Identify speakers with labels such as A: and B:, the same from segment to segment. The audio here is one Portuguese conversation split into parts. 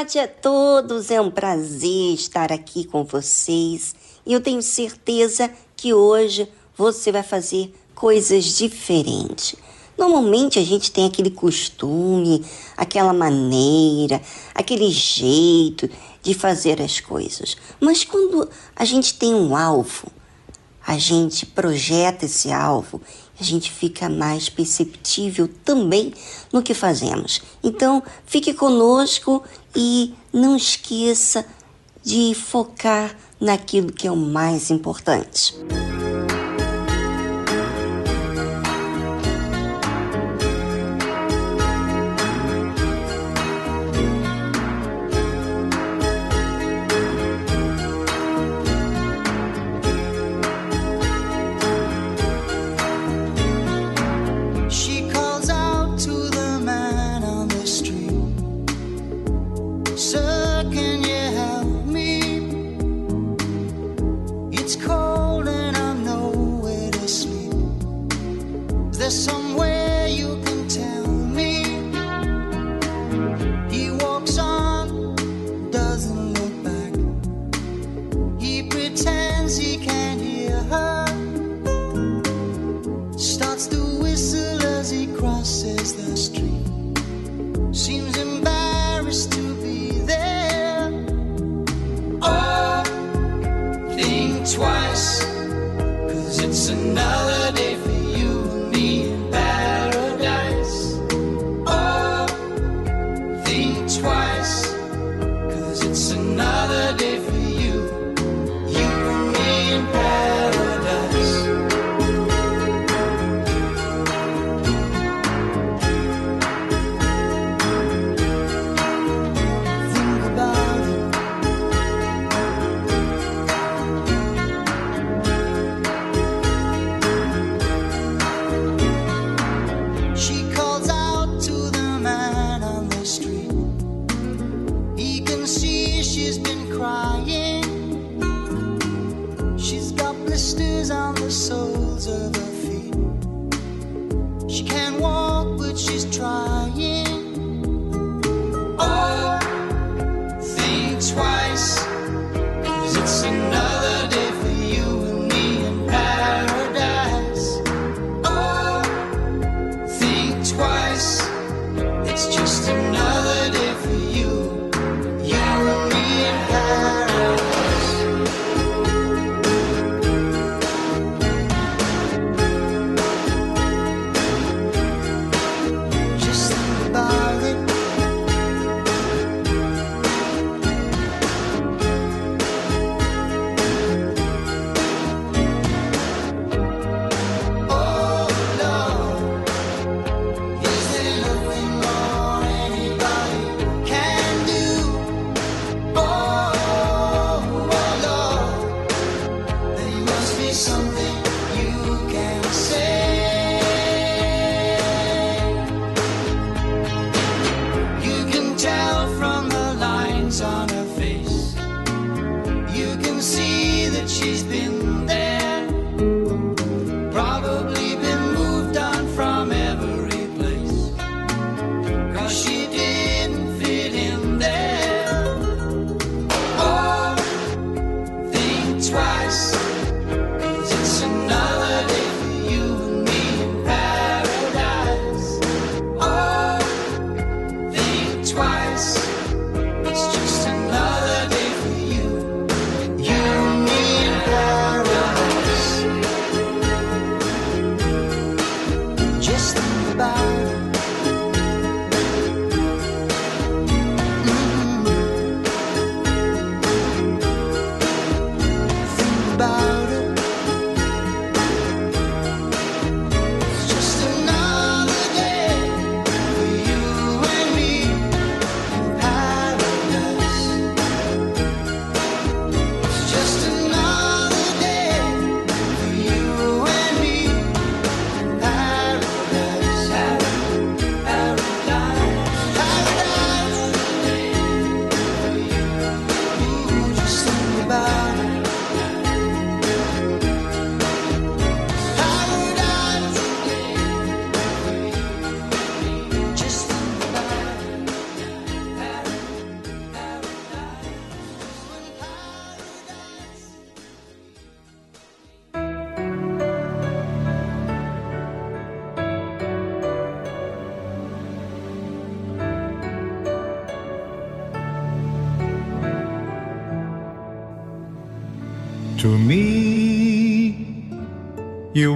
A: Tarde a todos, é um prazer estar aqui com vocês e eu tenho certeza que hoje você vai fazer coisas diferentes. Normalmente a gente tem aquele costume, aquela maneira, aquele jeito de fazer as coisas. Mas quando a gente tem um alvo, a gente projeta esse alvo, a gente fica mais perceptível também no que fazemos. Então, fique conosco e não esqueça de focar naquilo que é o mais importante.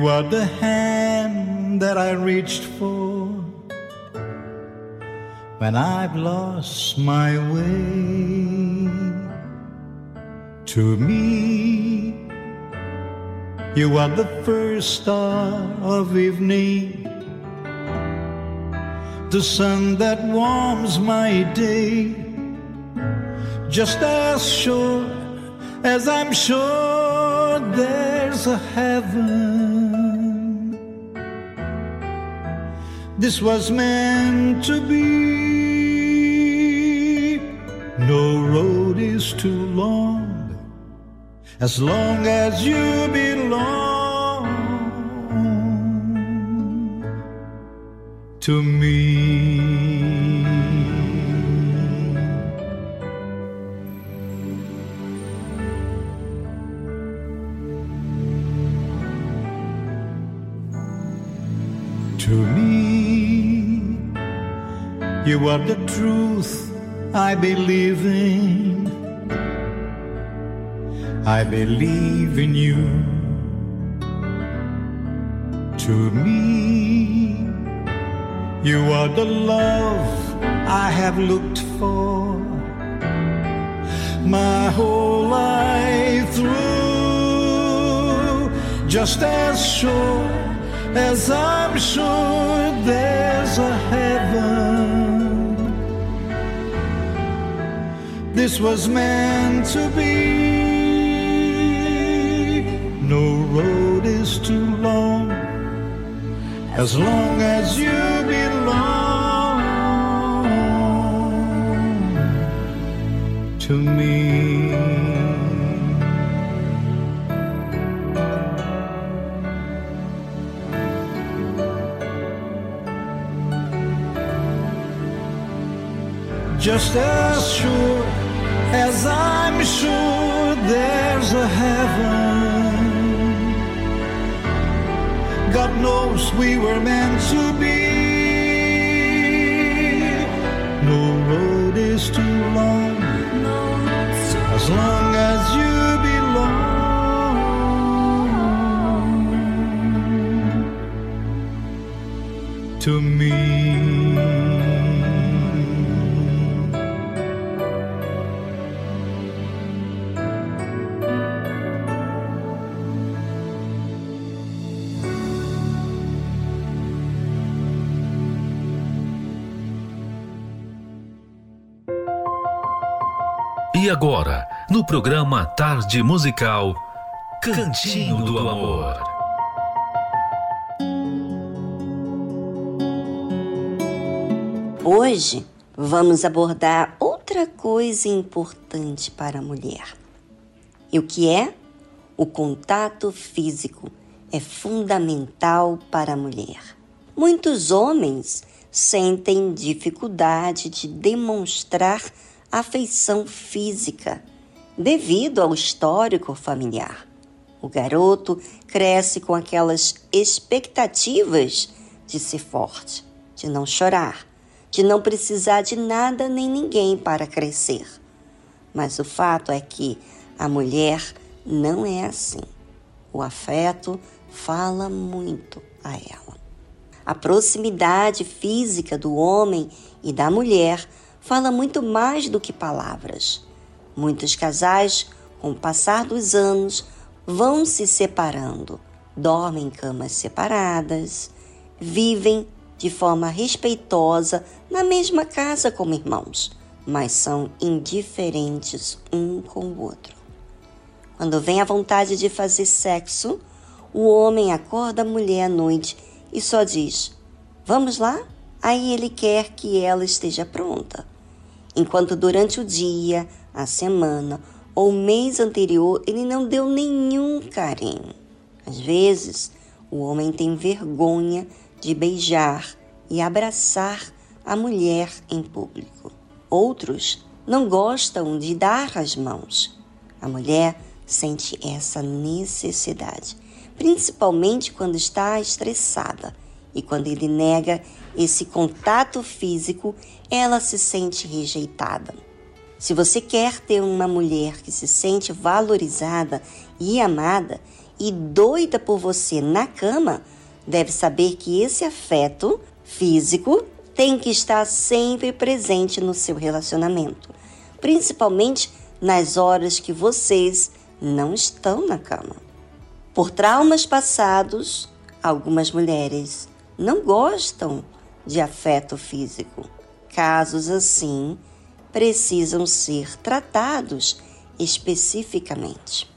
B: You are the hand that I reached for when I've lost my way. To me, you are the first star of evening, the sun that warms my day, just as sure as I'm sure there's a heaven. This was meant to be. No road is too long as long as you belong to me. You are the truth I believe in. I believe in you. To me, you are the love I have looked for my whole life through. Just as sure as I'm sure there's a heaven, this was meant to be. No road is too long as long as you belong to me. Just as sure as I'm sure there's a heaven. God knows we were meant to be.
C: Programa Tarde Musical, Cantinho do Amor.
D: Hoje vamos abordar outra coisa importante para a mulher. E o que é? O contato físico é fundamental para a mulher. Muitos homens sentem dificuldade de demonstrar afeição física devido ao histórico familiar. O garoto cresce com aquelas expectativas de ser forte, de não chorar, de não precisar de nada nem ninguém para crescer. Mas o fato é que a mulher não é assim. O afeto fala muito a ela. A proximidade física do homem e da mulher fala muito mais do que palavras. Muitos casais, com o passar dos anos, vão se separando, dormem em camas separadas, vivem de forma respeitosa na mesma casa como irmãos, mas são indiferentes um com o outro. Quando vem a vontade de fazer sexo, o homem acorda a mulher à noite e só diz: Vamos lá? Aí ele quer que ela esteja pronta. Enquanto durante o dia, a semana ou mês anterior ele não deu nenhum carinho. Às vezes, o homem tem vergonha de beijar e abraçar a mulher em público. Outros não gostam de dar as mãos. A mulher sente essa necessidade, principalmente quando está estressada e quando ele nega esse contato físico, ela se sente rejeitada. Se você quer ter uma mulher que se sente valorizada e amada e doida por você na cama, deve saber que esse afeto físico tem que estar sempre presente no seu relacionamento, principalmente nas horas que vocês não estão na cama. Por traumas passados, algumas mulheres não gostam de afeto físico. Casos assim precisam ser tratados especificamente.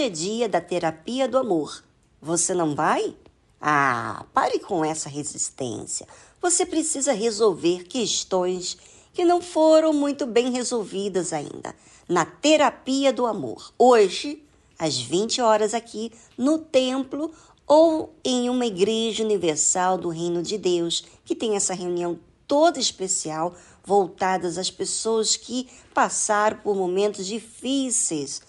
D: Hoje é dia da terapia do amor. Você não vai? Ah, pare com essa resistência. Você precisa resolver questões que não foram muito bem resolvidas ainda na terapia do amor. Hoje, às 20 horas aqui no templo ou em uma igreja universal do Reino de Deus, que tem essa reunião toda especial voltadas às pessoas que passaram por momentos difíceis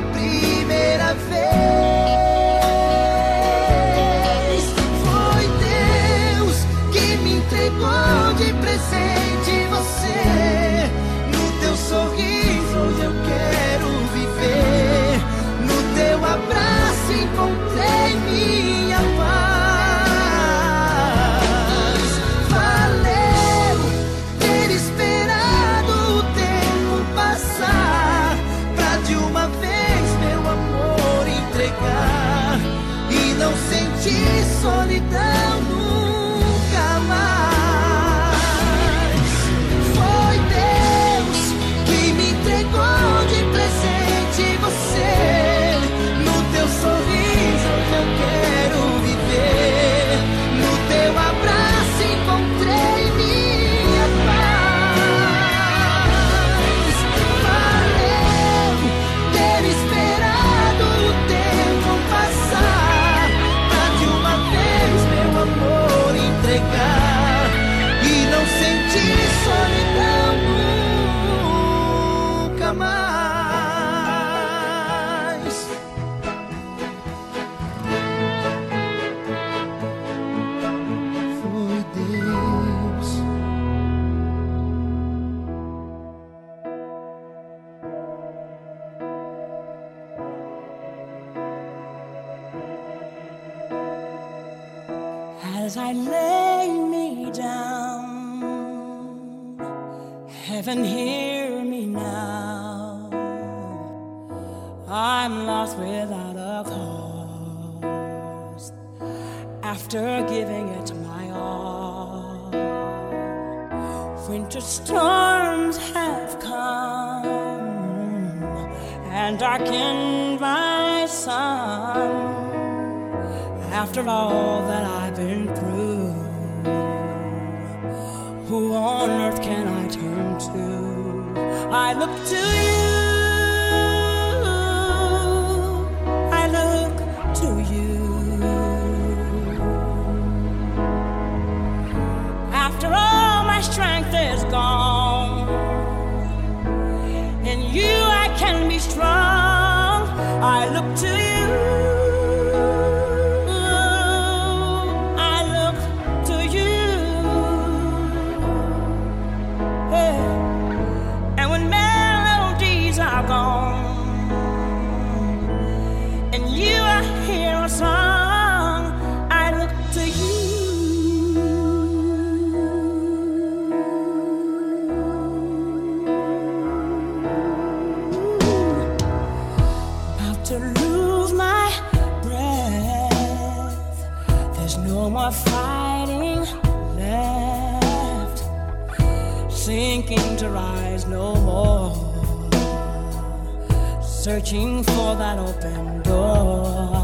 E: the. 做你的 after giving it my all. Winter
F: storms have come
E: and darkened my sun. After all that I've been through, who on earth can I turn to? I look to you. gone. Sinking to rise no more. Searching for that open door.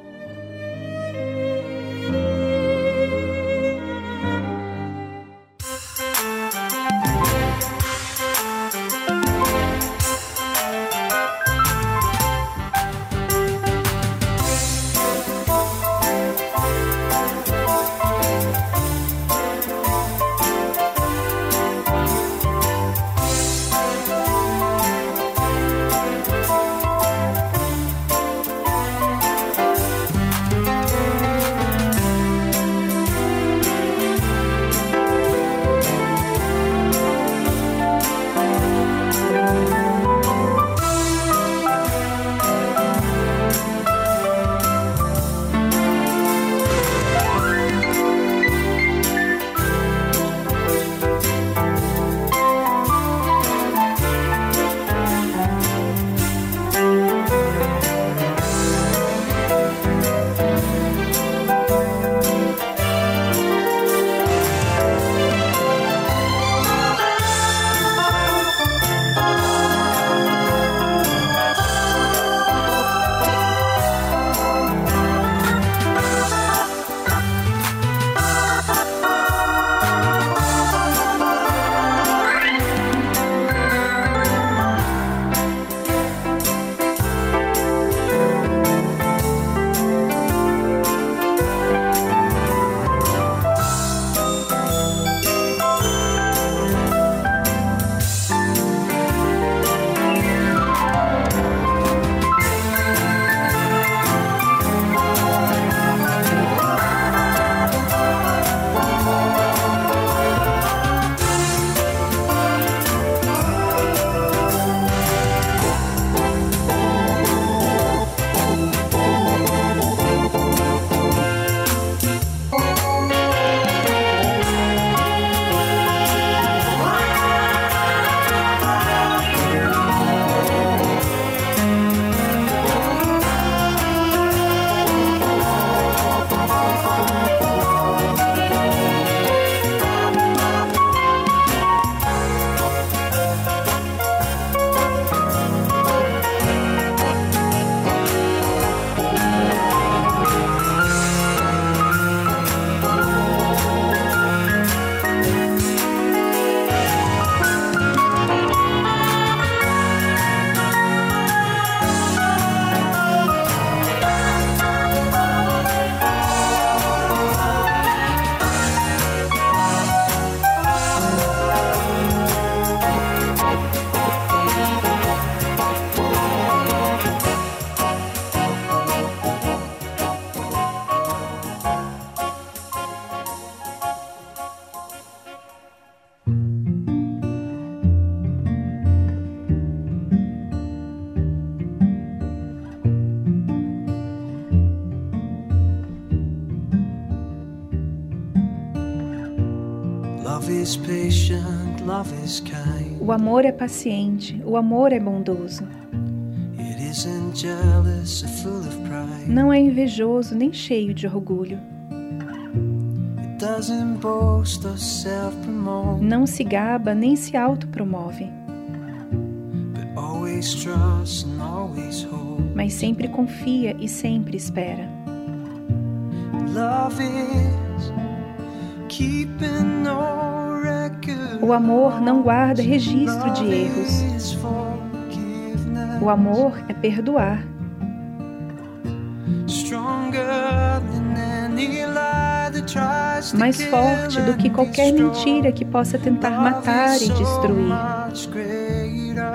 A: O amor é paciente, o amor é bondoso. Não é invejoso nem cheio de orgulho. Não se gaba nem se autopromove, mas sempre confia e sempre espera.
G: Love is keeping.
A: O amor não guarda registro de erros. O amor é perdoar, mais forte do que qualquer mentira que possa tentar matar e destruir.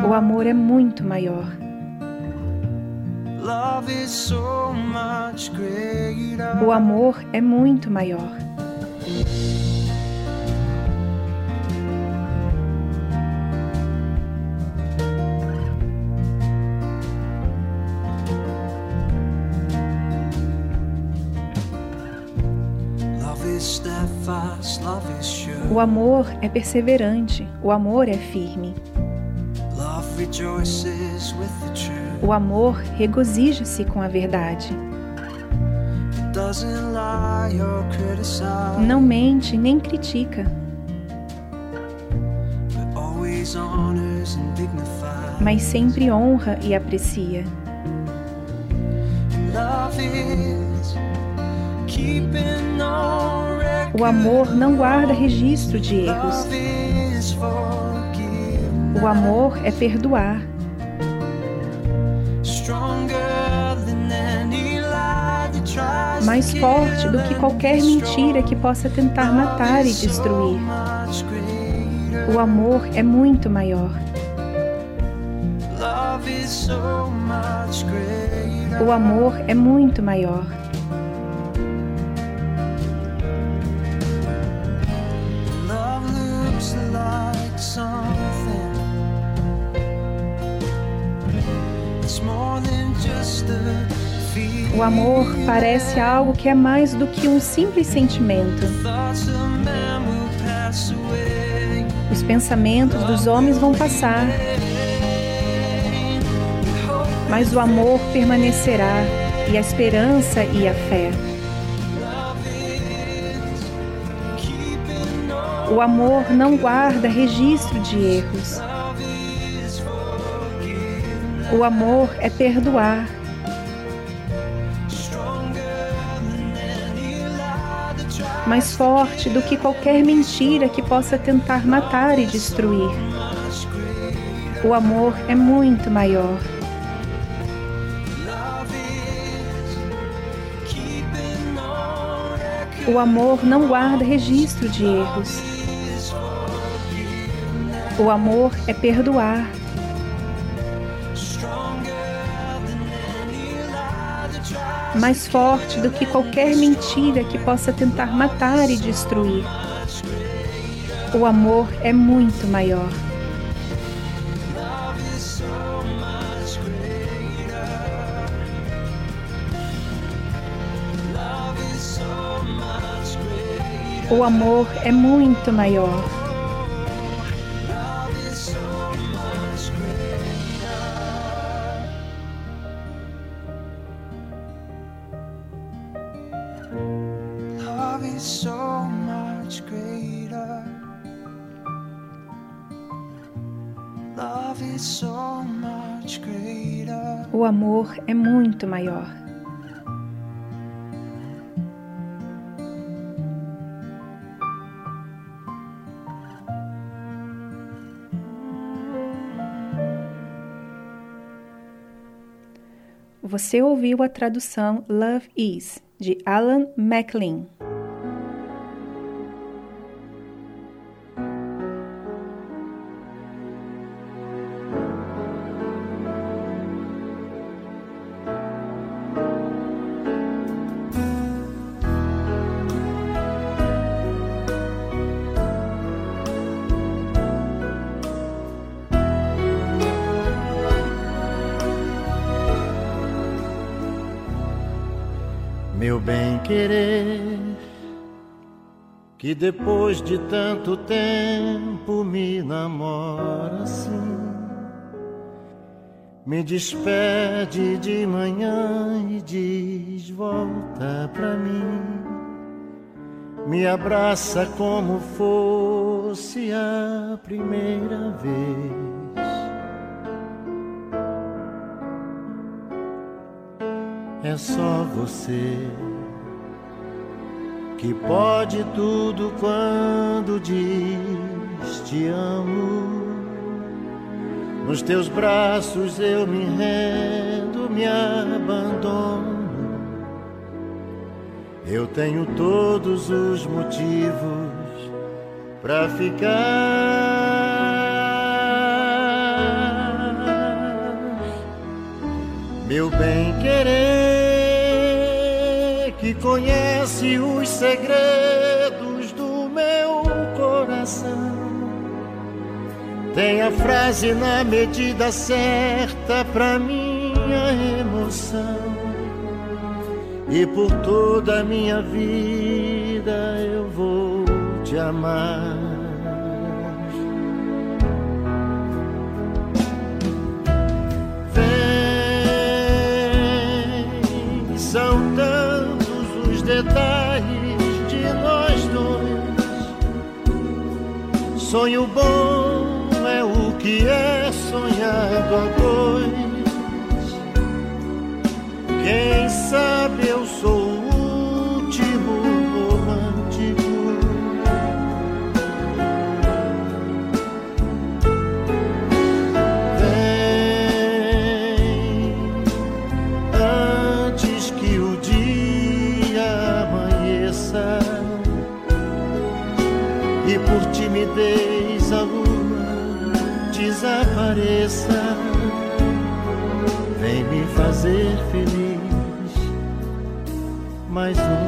A: O amor é muito maior. O amor é muito maior. O amor é perseverante, o amor é firme. O amor regozija-se com a verdade. Não mente nem critica, mas sempre honra e aprecia.
G: Love is keeping.
A: O amor não guarda registro de erros. O amor é perdoar, mais forte do que qualquer mentira que possa tentar matar e destruir. O amor é muito maior. O amor é muito maior. O amor parece algo que é mais do que um simples sentimento. Os pensamentos dos homens vão passar, mas o amor permanecerá, e a esperança e a fé. O amor não guarda registro de erros. O amor é perdoar, mais forte do que qualquer mentira que possa tentar matar e destruir. O amor é muito maior. O amor não guarda registro de erros. O amor é perdoar, mais forte do que qualquer mentira que possa tentar matar e destruir. O amor é muito maior. O amor é muito maior. Amor é muito maior. Você ouviu a tradução Love Is, de Alan MacLean.
H: Que depois de tanto tempo me namora assim. Me despede de manhã e diz: Volta pra mim. Me abraça como fosse a primeira vez. É só você que pode tudo quando diz te amo. Nos teus braços eu me rendo, me abandono. Eu tenho todos os motivos para ficar. Meu bem querer que conhece os segredos do meu coração. Tem a frase na medida certa pra minha emoção. E por toda a minha vida eu vou te amar. Detalhes de nós dois. Sonho bom é o que é sonhado a dois. Quem sabe desapareça. Vem me fazer feliz mais uma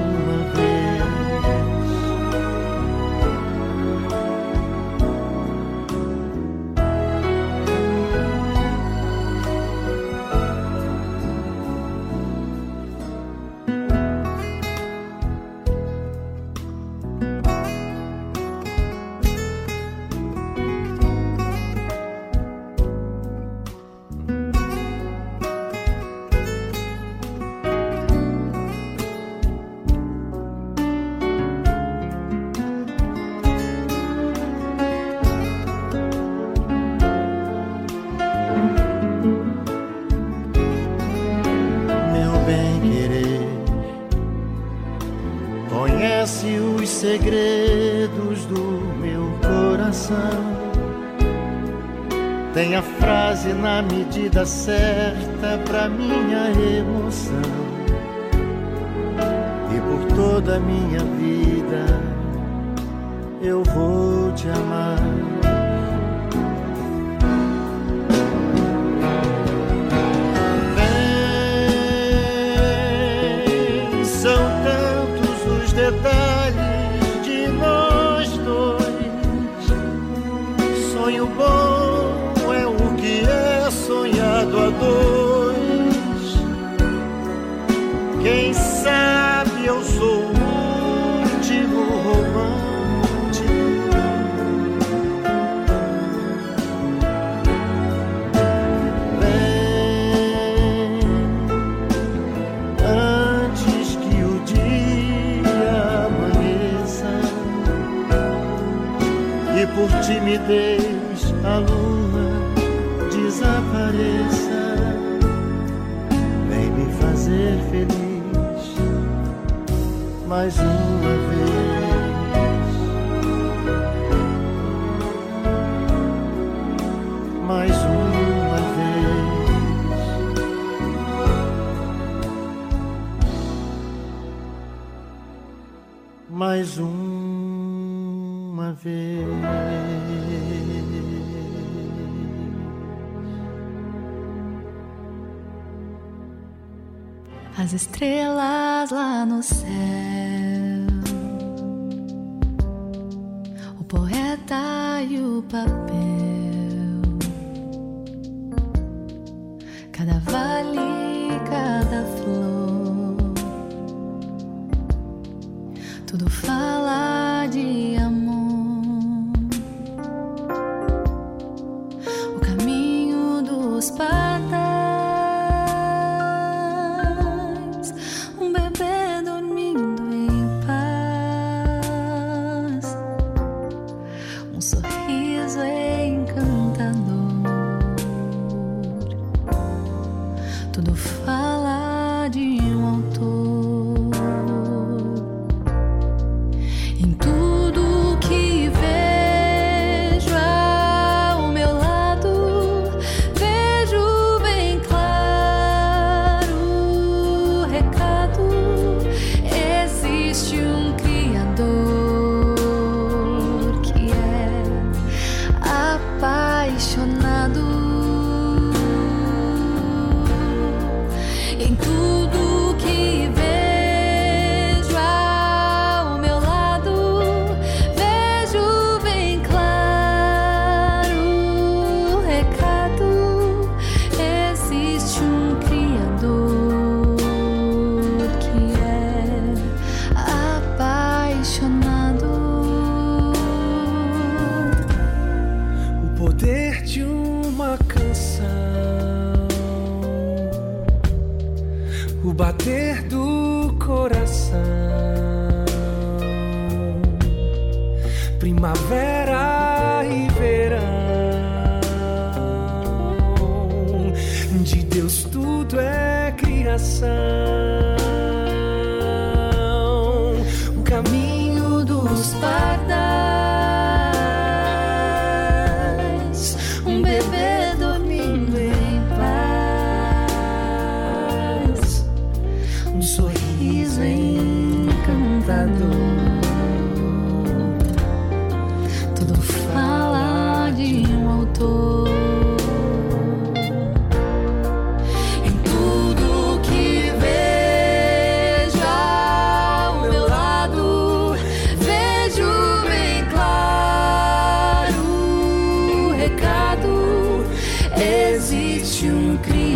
H: medida certa pra minha emoção. E por toda a minha vida eu vou te amar. Timidez a lua desapareça. Vem me fazer feliz mais uma vez. Mais uma vez. mais uma vez.
I: As estrelas lá no céu, o poeta e o papel,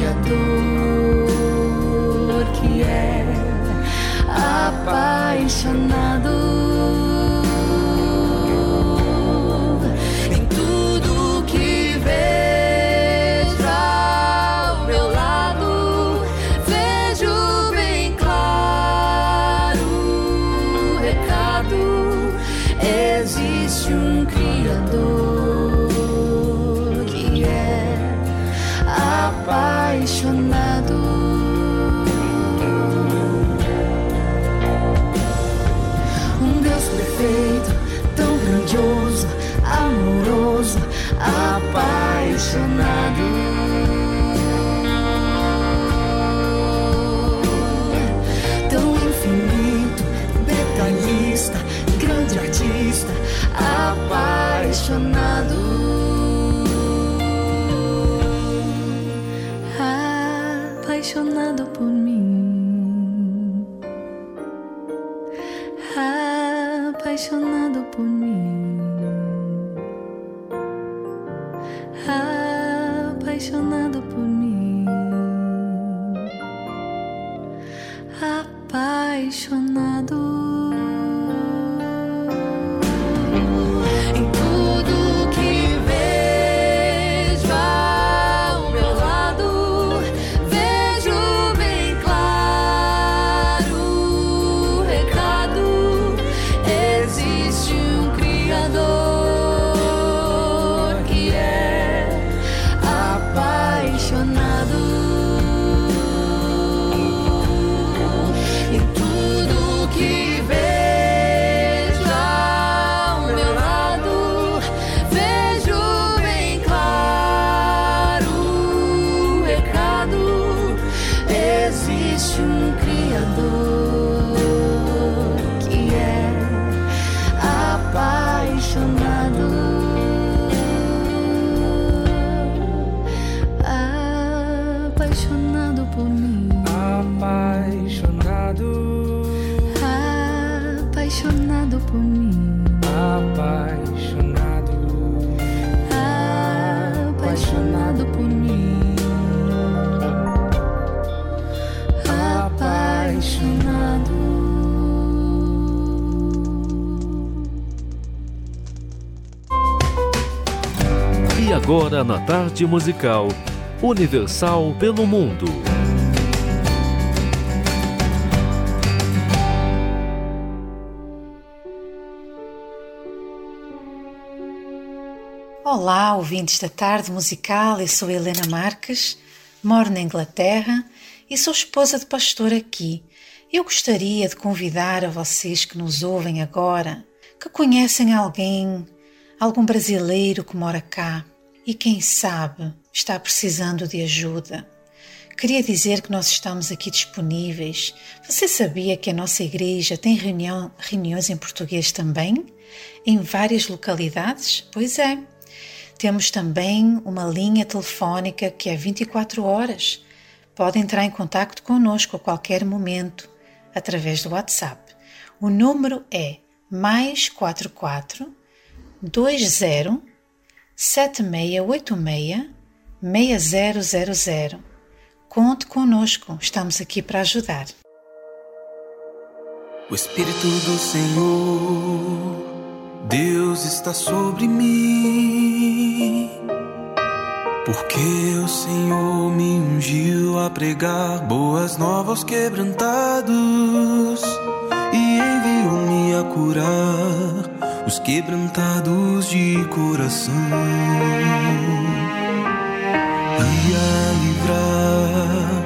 J: Criador que é apaixonado.
C: Na tarde musical Universal pelo Mundo.
K: Olá, ouvintes da tarde musical. Eu sou Helena Marques, moro na Inglaterra e sou esposa de pastor aqui. Eu gostaria de convidar a vocês que nos ouvem agora, que conhecem alguém, algum brasileiro que mora cá e quem sabe está precisando de ajuda. Queria dizer que nós estamos aqui disponíveis. Você sabia que a nossa igreja tem reunião, reuniões em português também? Em várias localidades? Pois é. Temos também uma linha telefónica que é 24 horas. Pode entrar em contato conosco a qualquer momento através do WhatsApp. O número é mais 44 20 7686-6000. Conte conosco, estamos aqui para ajudar.
L: O Espírito do Senhor, Deus está sobre mim, porque o Senhor me ungiu a pregar boas novas quebrantados e enviou-me a curar os quebrantados de coração e a livrar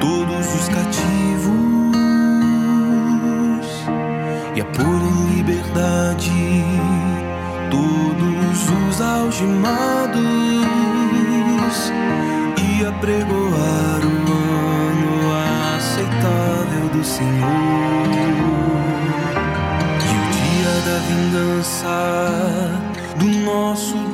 L: todos os cativos e a pôr em liberdade todos os algemados e a pregoar o ano aceitável do Senhor. passar do nosso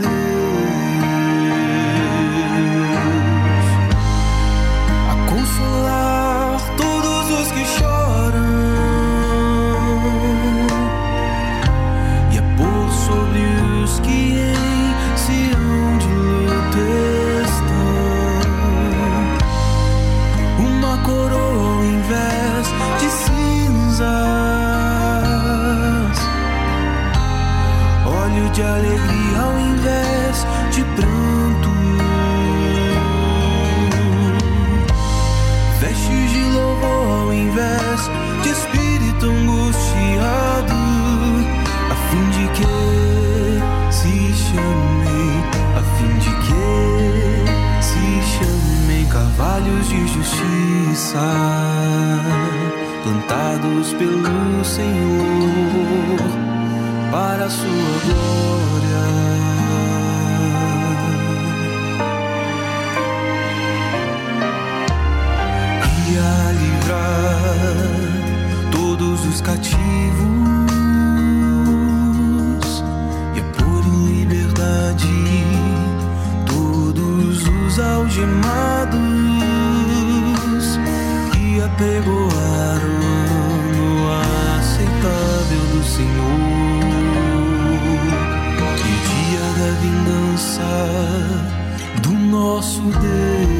L: galhos de justiça plantados pelo Senhor para a sua glória. E a livrar todos os cativos e é a pôr em liberdade todos os algemados pegou ar no aceitável do Senhor. Que dia da vingança do nosso Deus.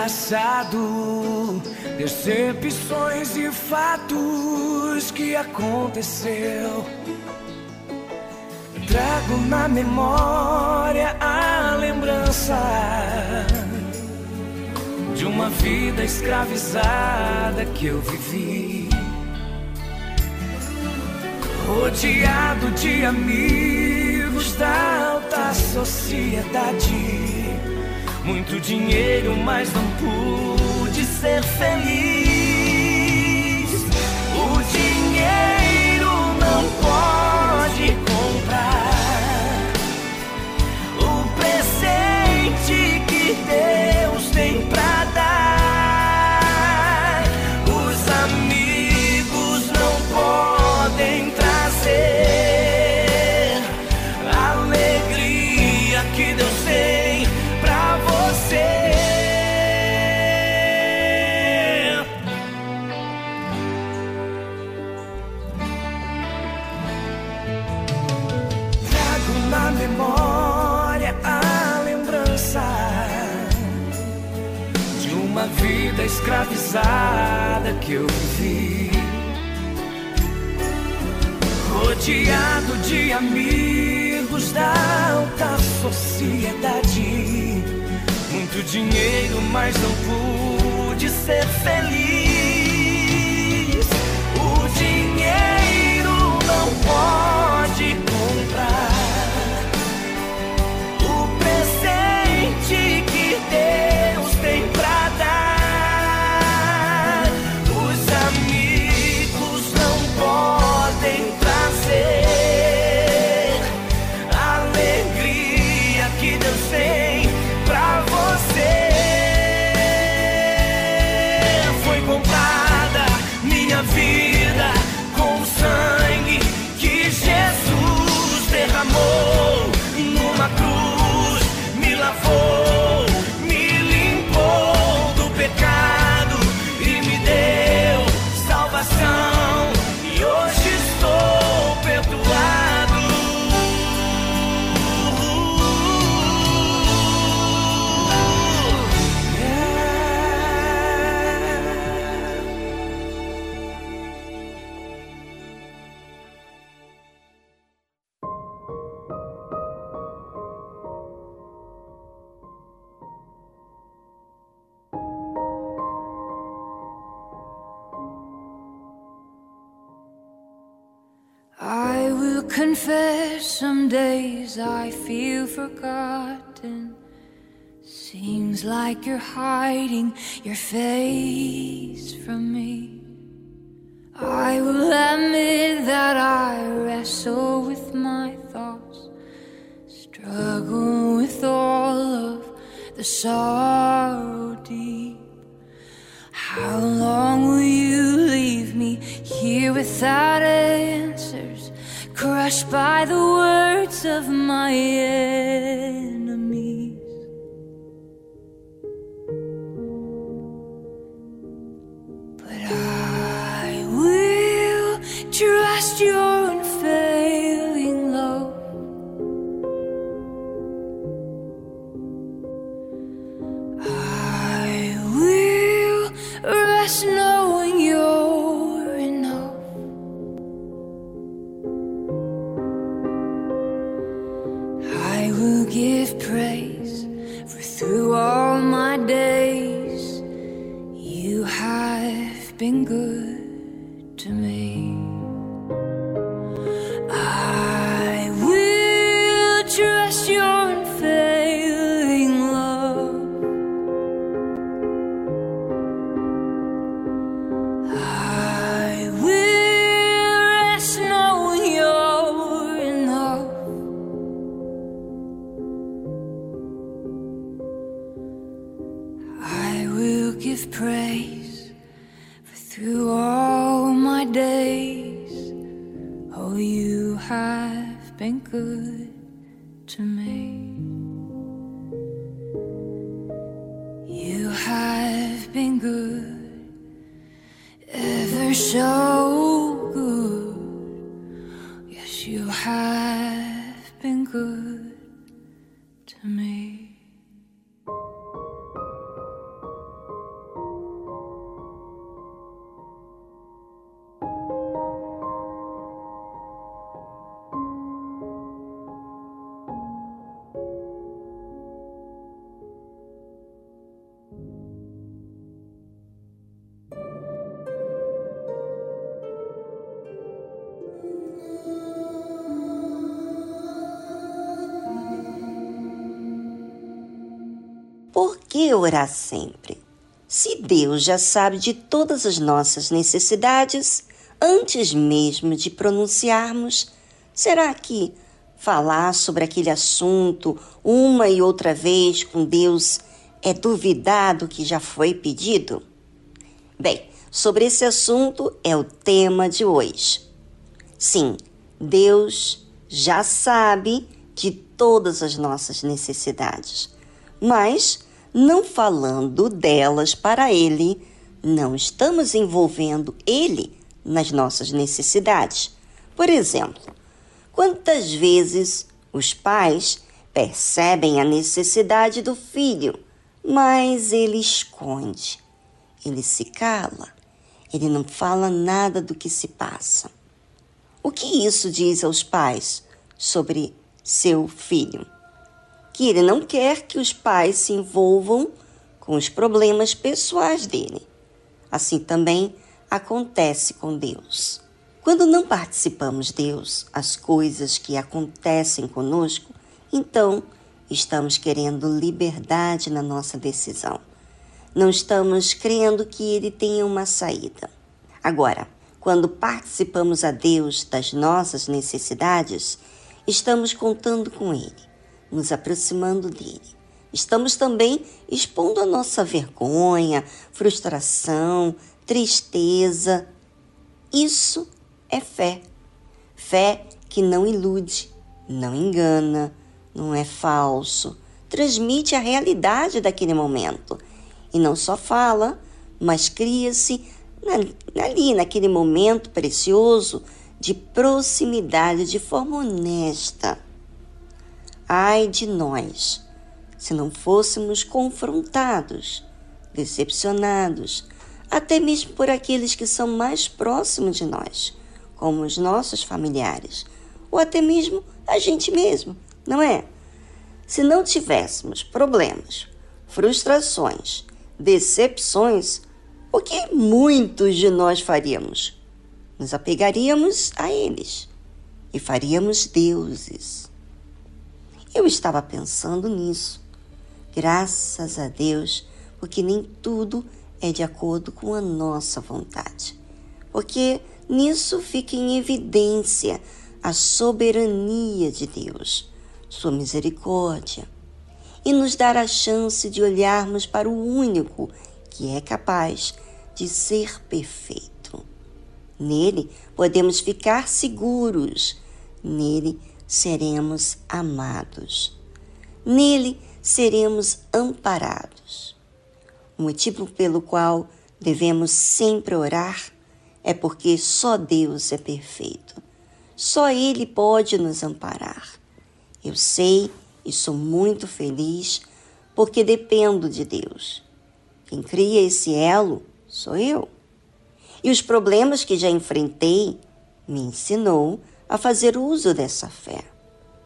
A: Passado, decepções e fatos que aconteceu. Trago na memória a lembrança de uma vida escravizada que eu vivi. Rodeado de amigos da alta sociedade. Muito dinheiro, mas não pude ser feliz. O dinheiro não pode comprar o presente que Deus tem pra que eu vivi. Rodeado de amigos da alta sociedade. Muito dinheiro, mas não pude ser feliz. O dinheiro não pode comprar o presente
M: some days I feel forgotten. Seems like you're hiding your face from me. I will admit that I wrestle with my thoughts, struggle with all of the sorrow deep. How long will you leave me here without answers, crushed by the words of my enemies?
D: Orar sempre? Se Deus já sabe de todas as nossas necessidades antes mesmo de pronunciarmos, será que falar sobre aquele assunto uma e outra vez com Deus é duvidar do que já foi pedido? Bem, sobre esse assunto é o tema de hoje. Sim, Deus já sabe de todas as nossas necessidades, mas não falando delas para Ele, não estamos envolvendo Ele nas nossas necessidades. Por exemplo, quantas vezes os pais percebem a necessidade do filho, mas ele esconde, ele se cala, ele não fala nada do que se passa. O que isso diz aos pais sobre seu filho? Que ele não quer que os pais se envolvam com os problemas pessoais dele. Assim também acontece com Deus. Quando não participamos Deus, as coisas que acontecem conosco, então estamos querendo liberdade na nossa decisão. Não estamos crendo que Ele tenha uma saída. Agora, quando participamos a Deus das nossas necessidades, estamos contando com Ele, nos aproximando dele. Estamos também expondo a nossa vergonha, frustração, tristeza. Isso é fé. Fé que não ilude, não engana, não é falso, transmite a realidade daquele momento. E não só fala, mas cria-se ali, naquele momento precioso de proximidade de forma honesta. Ai de nós, se não fôssemos confrontados, decepcionados, até mesmo por aqueles que são mais próximos de nós, como os nossos familiares, ou até mesmo a gente mesmo, não é? Se não tivéssemos problemas, frustrações, decepções, o que muitos de nós faríamos? Nos apegaríamos a eles. e faríamos deuses. Eu estava pensando nisso. Graças a Deus, porque nem tudo é de acordo com a nossa vontade. Porque nisso fica em evidência a soberania de Deus, sua misericórdia, e nos dar a chance de olharmos para o único que é capaz de ser perfeito. Nele podemos ficar seguros, nele seremos amados, nele seremos amparados. O motivo pelo qual devemos sempre orar é porque só Deus é perfeito. Só Ele pode nos amparar. Eu sei e sou muito feliz porque dependo de Deus. Quem cria esse elo sou eu. E os problemas que já enfrentei me ensinou a fazer uso dessa fé.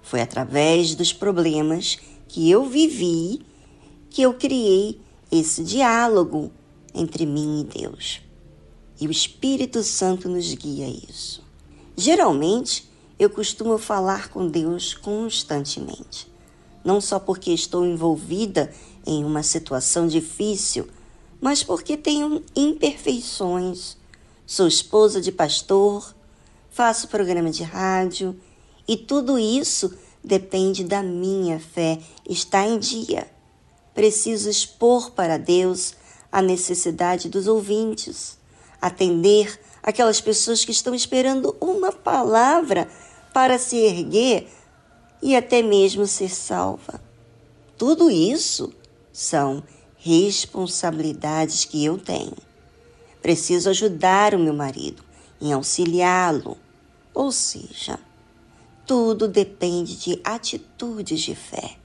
D: Foi através dos problemas que eu vivi que eu criei esse diálogo entre mim e Deus. E o Espírito Santo nos guia isso. Geralmente, eu costumo falar com Deus constantemente. Não só porque estou envolvida em uma situação difícil, mas porque tenho imperfeições. Sou esposa de pastor, faço programa de rádio e tudo isso depende da minha fé estar em dia. Preciso expor para Deus a necessidade dos ouvintes, atender aquelas pessoas que estão esperando uma palavra para se erguer e até mesmo ser salva. Tudo isso são responsabilidades que eu tenho. Preciso ajudar o meu marido, em auxiliá-lo. Ou seja, tudo depende de atitudes de fé.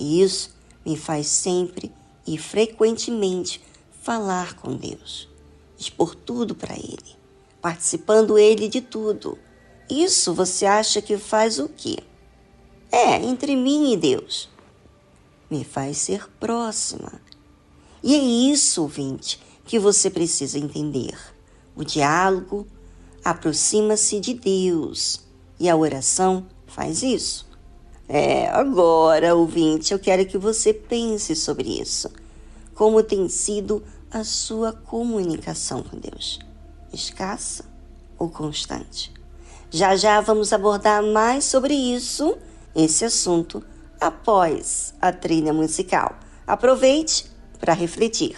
D: E isso me faz sempre e frequentemente falar com Deus, expor tudo para Ele, participando Ele de tudo. Isso você acha que faz o quê? É, entre mim e Deus. Me faz ser próxima. E é isso, ouvinte, que você precisa entender. O diálogo aproxima-se de Deus e a oração faz isso. É, agora, ouvinte, eu quero que você pense sobre isso. Como tem sido a sua comunicação com Deus? Escassa ou constante? Já já vamos abordar mais sobre isso, esse assunto, após a trilha musical. Aproveite para refletir.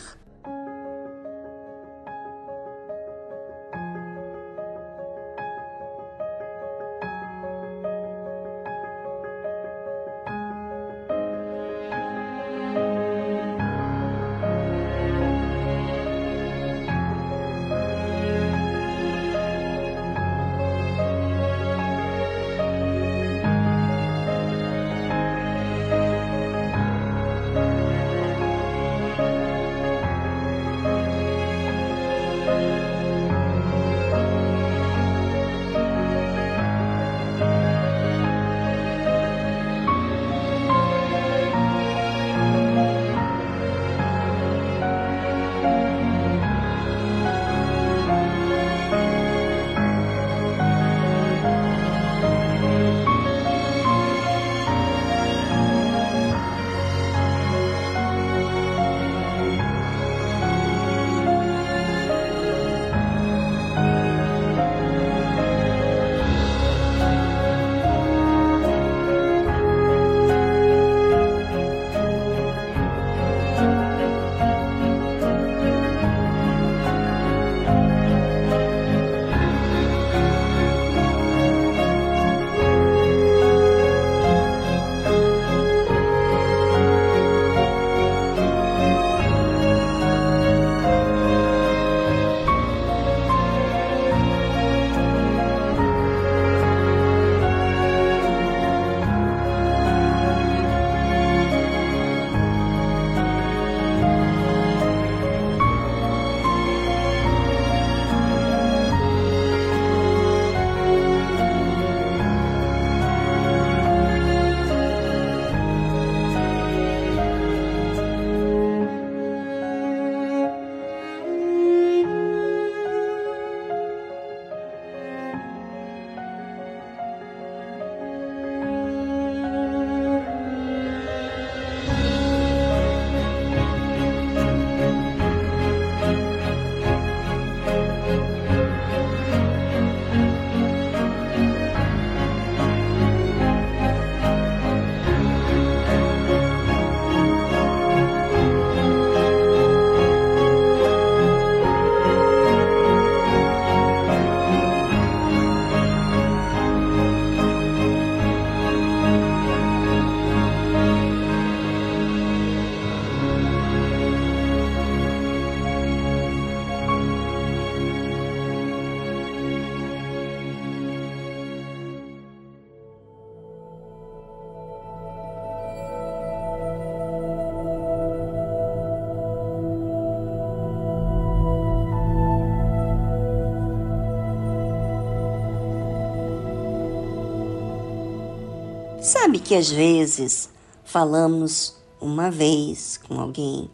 D: Que às vezes falamos uma vez com alguém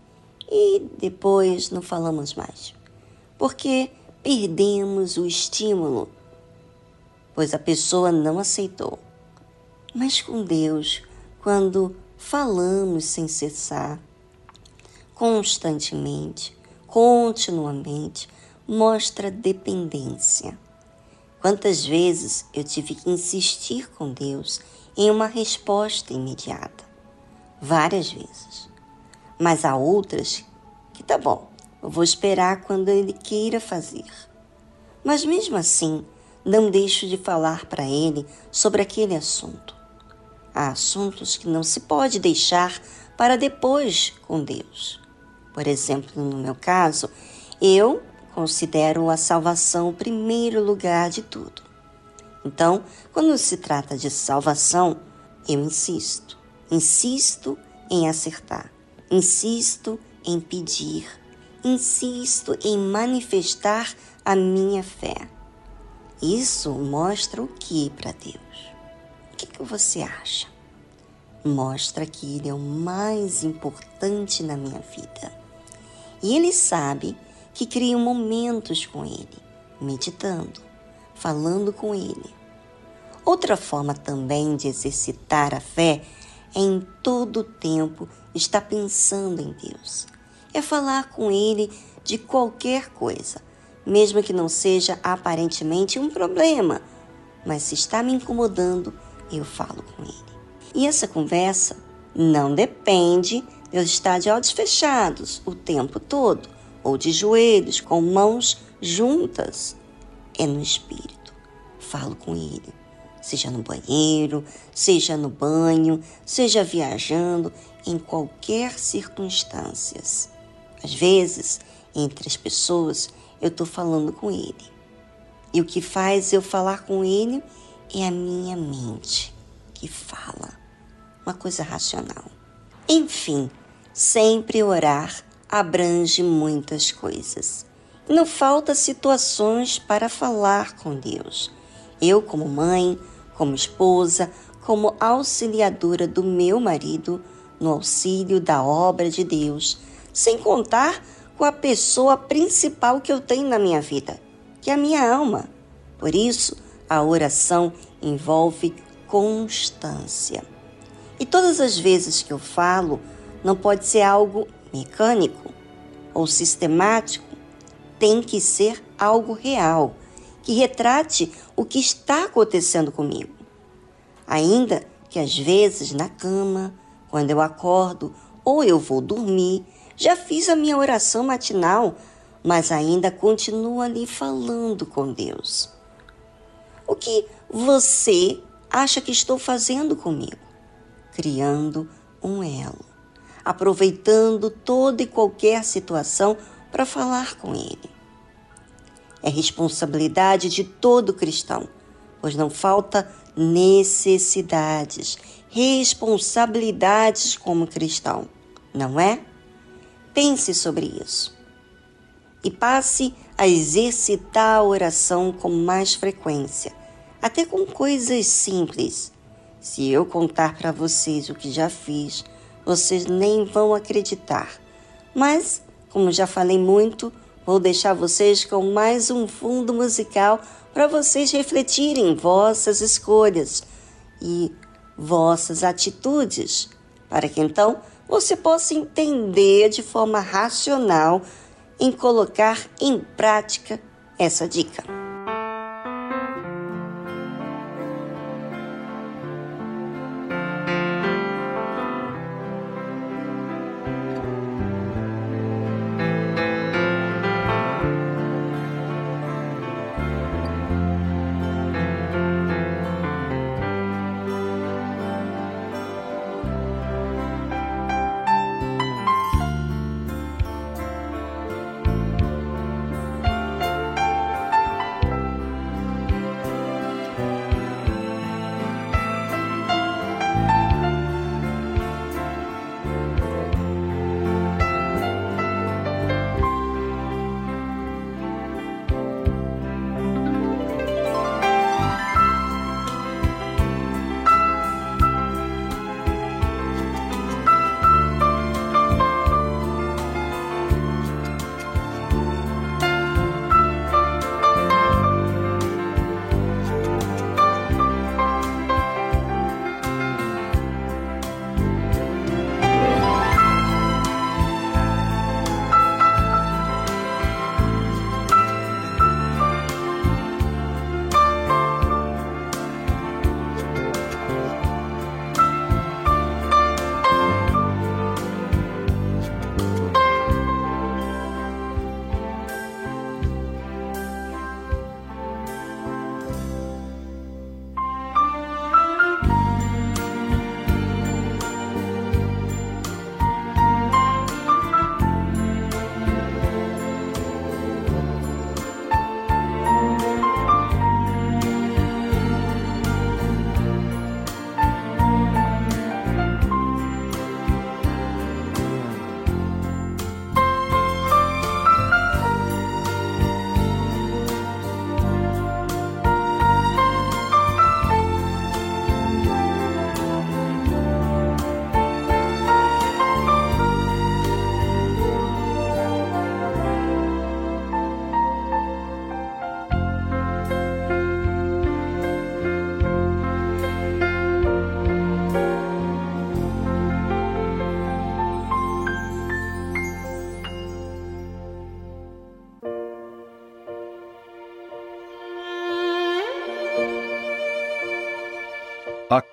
D: e depois não falamos mais, porque perdemos o estímulo, pois a pessoa não aceitou. Mas com Deus, quando falamos sem cessar, constantemente, continuamente, mostra dependência. Quantas vezes eu tive que insistir com Deus em uma resposta imediata? Várias vezes. Mas há outras que tá bom, eu vou esperar quando Ele queira fazer. Mas mesmo assim, não deixo de falar para Ele sobre aquele assunto. Há assuntos que não se pode deixar para depois com Deus. Por exemplo, no meu caso, eu considero a salvação o primeiro lugar de tudo. Então, quando se trata de salvação, eu insisto, insisto em acertar, insisto em pedir, insisto em manifestar a minha fé. Isso mostra o que para Deus? O que, que você acha? Mostra que Ele é o mais importante na minha vida. E Ele sabe que crio momentos com Ele, meditando, falando com Ele. Outra forma também de exercitar a fé é em todo o tempo estar pensando em Deus. É falar com Ele de qualquer coisa, mesmo que não seja aparentemente um problema, mas se está me incomodando, eu falo com Ele. E essa conversa não depende de eu estar de olhos fechados o tempo todo ou de joelhos com mãos juntas. É no espírito. Falo com Ele seja no banheiro, seja no banho, seja viajando, em qualquer circunstância. Às vezes, entre as pessoas, eu estou falando com ele. E o que faz eu falar com ele é a minha mente que fala. Uma coisa racional. Enfim, sempre orar abrange muitas coisas. Não falta situações para falar com Deus. Eu, como mãe, como esposa, como auxiliadora do meu marido, no auxílio da obra de Deus, sem contar com a pessoa principal que eu tenho na minha vida, que é a minha alma. Por isso, a oração envolve constância. E todas as vezes que eu falo, não pode ser algo mecânico ou sistemático, tem que ser algo real que retrate o que está acontecendo comigo. Ainda que às vezes na cama, quando eu acordo ou eu vou dormir, já fiz a minha oração matinal, mas ainda continuo ali falando com Deus. O que você acha que estou fazendo comigo? Criando um elo, aproveitando toda e qualquer situação para falar com Ele. É responsabilidade de todo cristão, pois não falta necessidades, responsabilidades como cristão, não é? Pense sobre isso e passe a exercitar a oração com mais frequência, até com coisas simples. Se eu contar para vocês o que já fiz, vocês nem vão acreditar. Mas, como já falei muito, Vou deixar vocês com mais um fundo musical para vocês refletirem vossas escolhas e vossas atitudes, para que então você possa entender de forma racional em colocar em prática essa dica.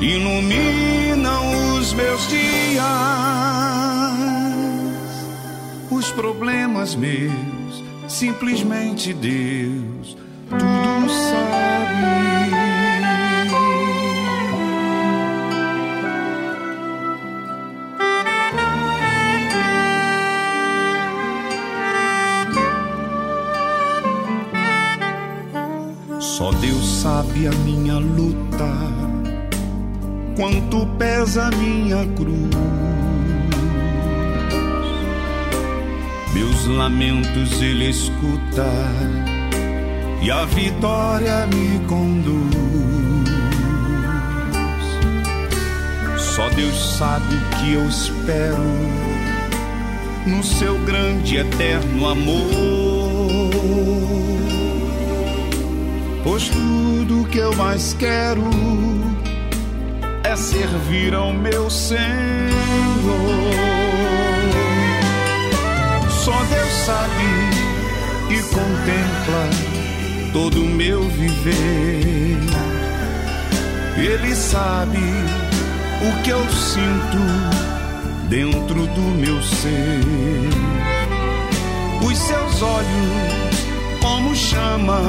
N: iluminam os meus dias. Os problemas meus, simplesmente Deus tudo sabe. Só Deus sabe a minha luta quanto pesa minha cruz. Meus lamentos ele escuta e a vitória me conduz. Só Deus sabe o que eu espero no seu grande eterno amor. Pois tudo que eu mais quero servir ao meu Senhor. Só Deus sabe e contempla todo o meu viver. Ele sabe o que eu sinto dentro do meu ser. Os seus olhos, como chama,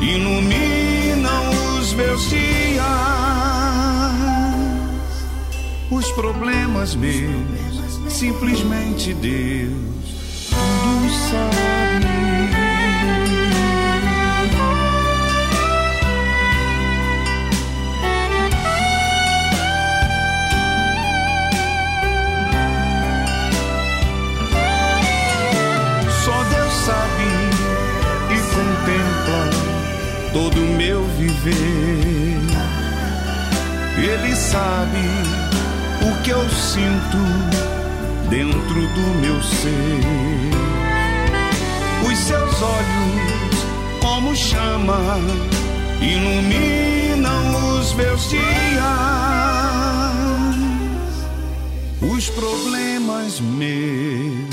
N: iluminam os meus dias os problemas meus, simplesmente Deus tudo sabe. Só Deus sabe e contempla todo o meu viver. Ele sabe que eu sinto dentro do meu ser. Os seus olhos, como chama, iluminam os meus dias. Os problemas meus,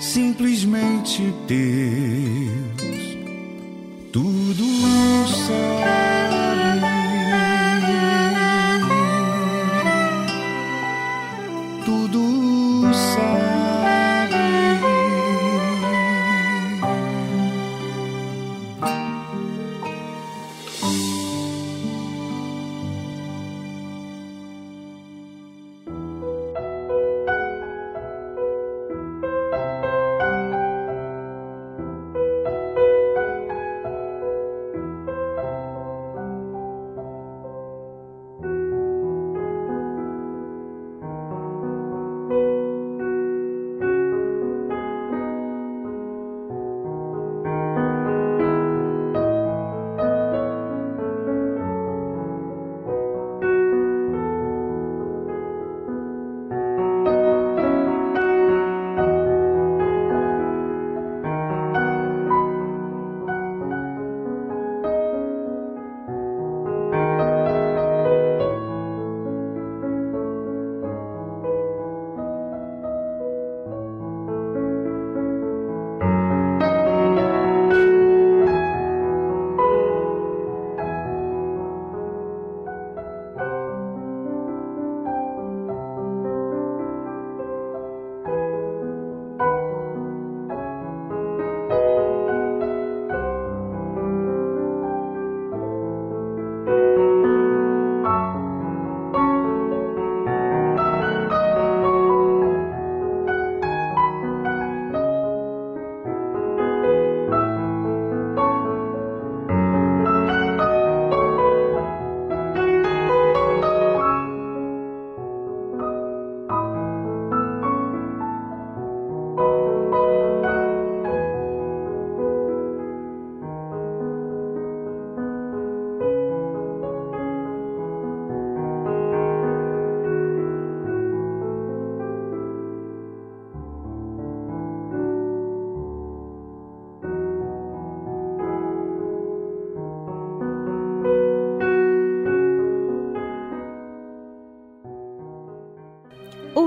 N: simplesmente Deus, tudo sabe.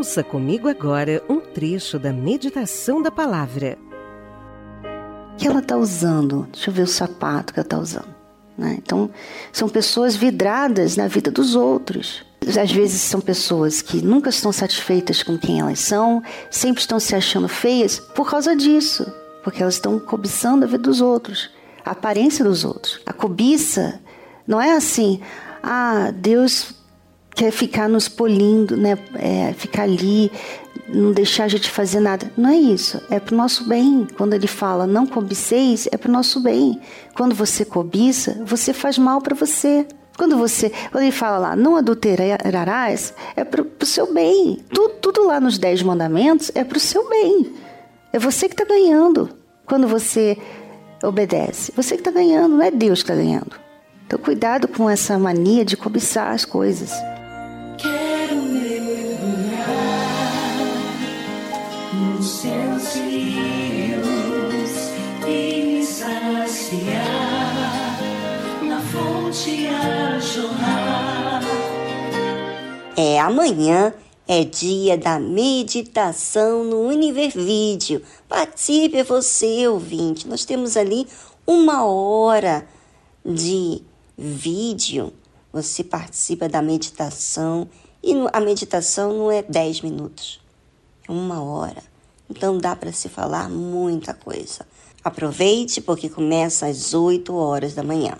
O: Ouça comigo agora um trecho da meditação da palavra.
M: que ela está usando? Deixa eu ver o sapato que ela está usando. né? Então, são pessoas vidradas na vida dos outros. Às vezes são pessoas que nunca estão satisfeitas com quem elas são, sempre estão se achando feias por causa disso, porque elas estão cobiçando a vida dos outros, a aparência dos outros. A cobiça não é assim, ah, Deus quer ficar nos polindo, né? É, ficar ali, não deixar a gente fazer nada. Não é isso. É para o nosso bem. Quando ele fala não cobiceis, é para o nosso bem. Quando você cobiça, você faz mal para você. Quando você, quando ele fala lá, não adulterarás, é para o seu bem. Tudo, tudo lá nos dez mandamentos é para o seu bem. É você que está ganhando quando você obedece. Você que está ganhando, não é Deus que está ganhando. Então, cuidado com essa mania de cobiçar as coisas. É amanhã é dia da meditação no Univervídeo. Participe você, ouvinte. Nós temos ali uma hora de vídeo. Você participa da meditação e a meditação não é 10 minutos, é uma hora. Então dá para se falar muita coisa. Aproveite porque começa às 8 horas da manhã.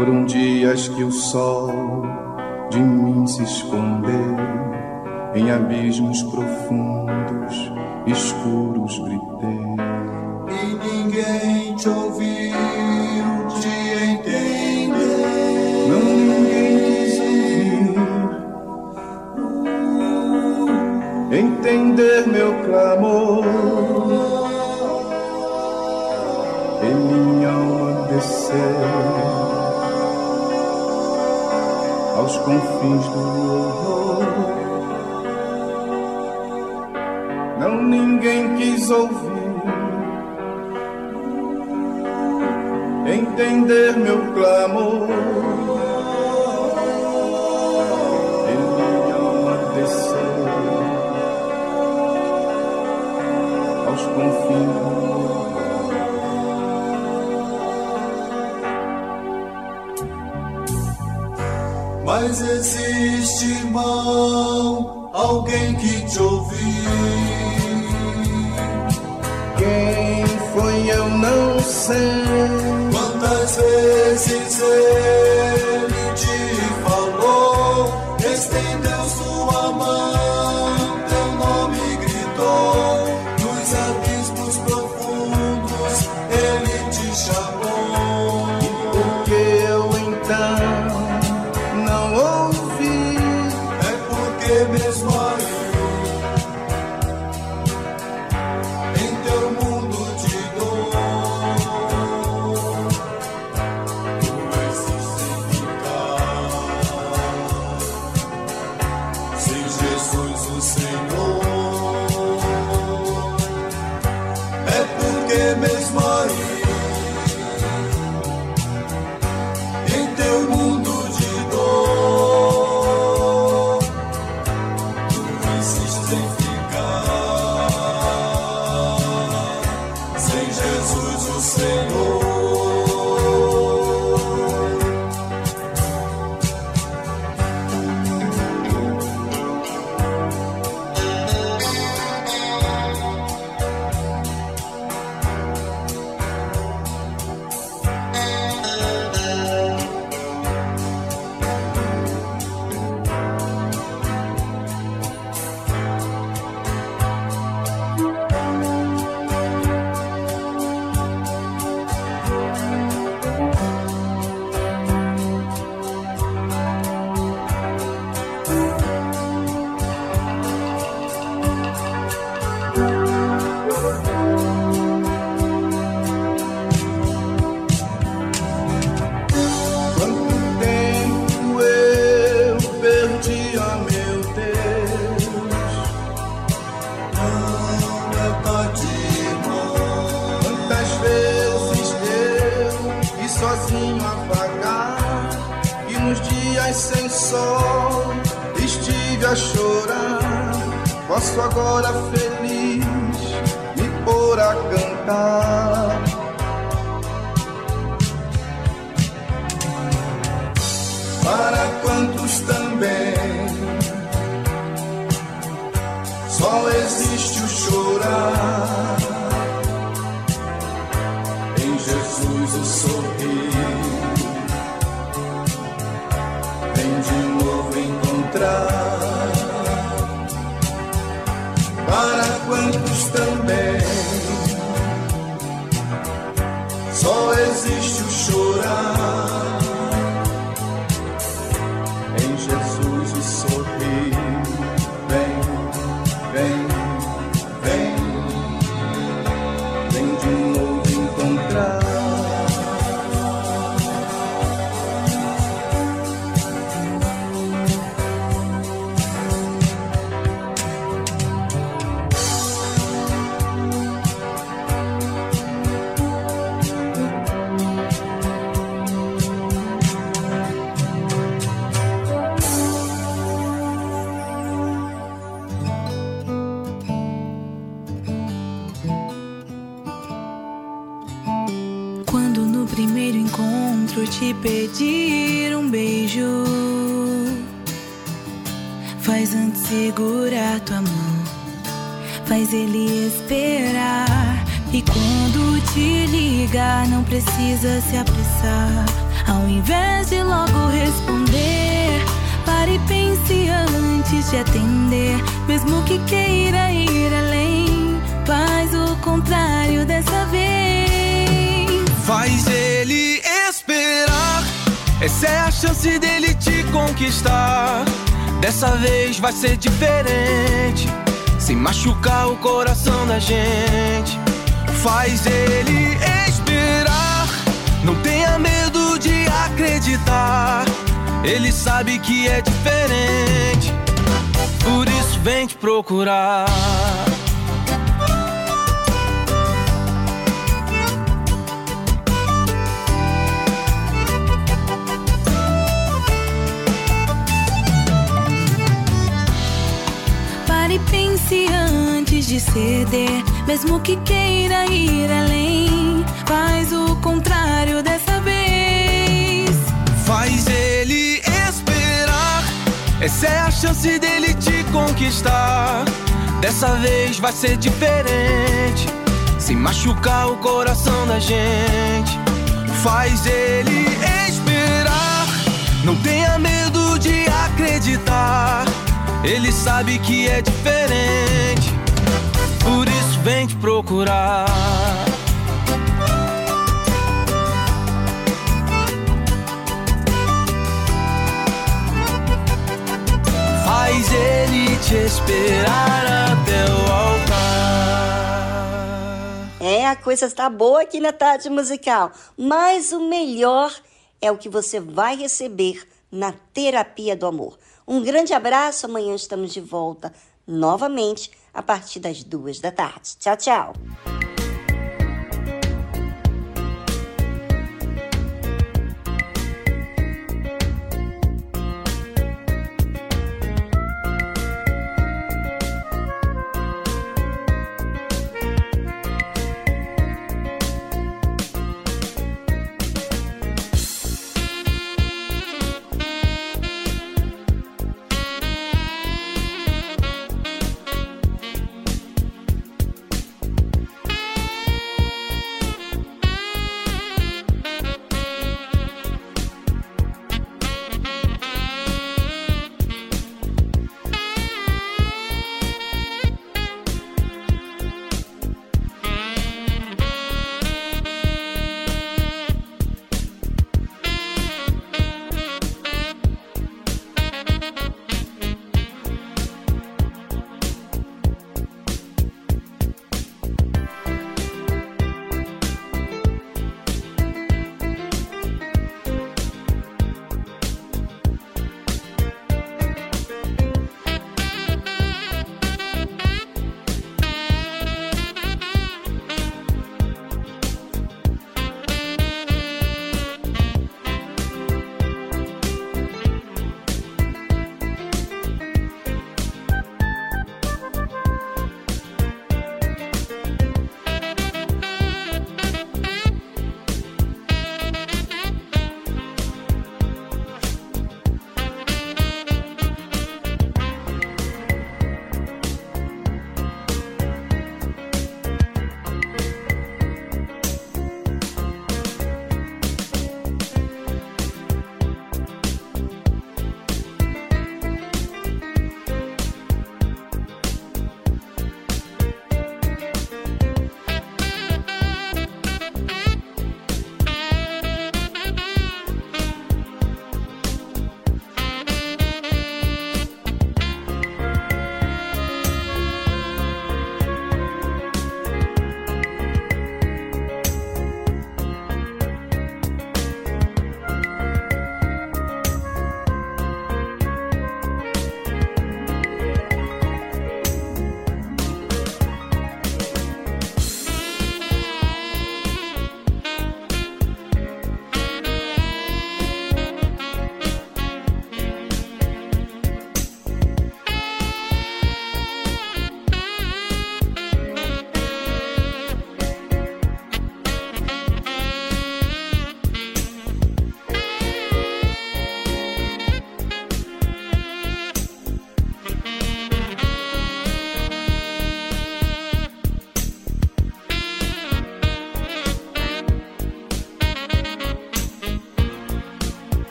P: Foram dias que o sol de mim se escondeu em abismos profundos, escuros gritei.
J: this morning. Queira ir além, faz o contrário dessa vez.
A: Faz ele esperar. Essa é a chance dele te conquistar. Dessa vez vai ser diferente. Sem machucar o coração da gente. Faz ele esperar. Não tenha medo de acreditar. Ele sabe que é diferente. Por isso vem te procurar.
J: Pare e pense antes de ceder. Mesmo que queira ir além, faz o contrário dessa vez.
A: Faz ele esperar. Essa é a chance dele te conquistar. Dessa vez vai ser diferente. Sem machucar o coração da gente. Faz ele esperar. Não tenha medo de acreditar. Ele sabe que é diferente. Por isso vem te procurar. Ele te esperar até o altar.
D: É, a coisa está boa aqui na tarde musical, mas o melhor é o que você vai receber na terapia do amor. Um grande abraço, amanhã estamos de volta novamente a partir das duas da tarde. Tchau, tchau.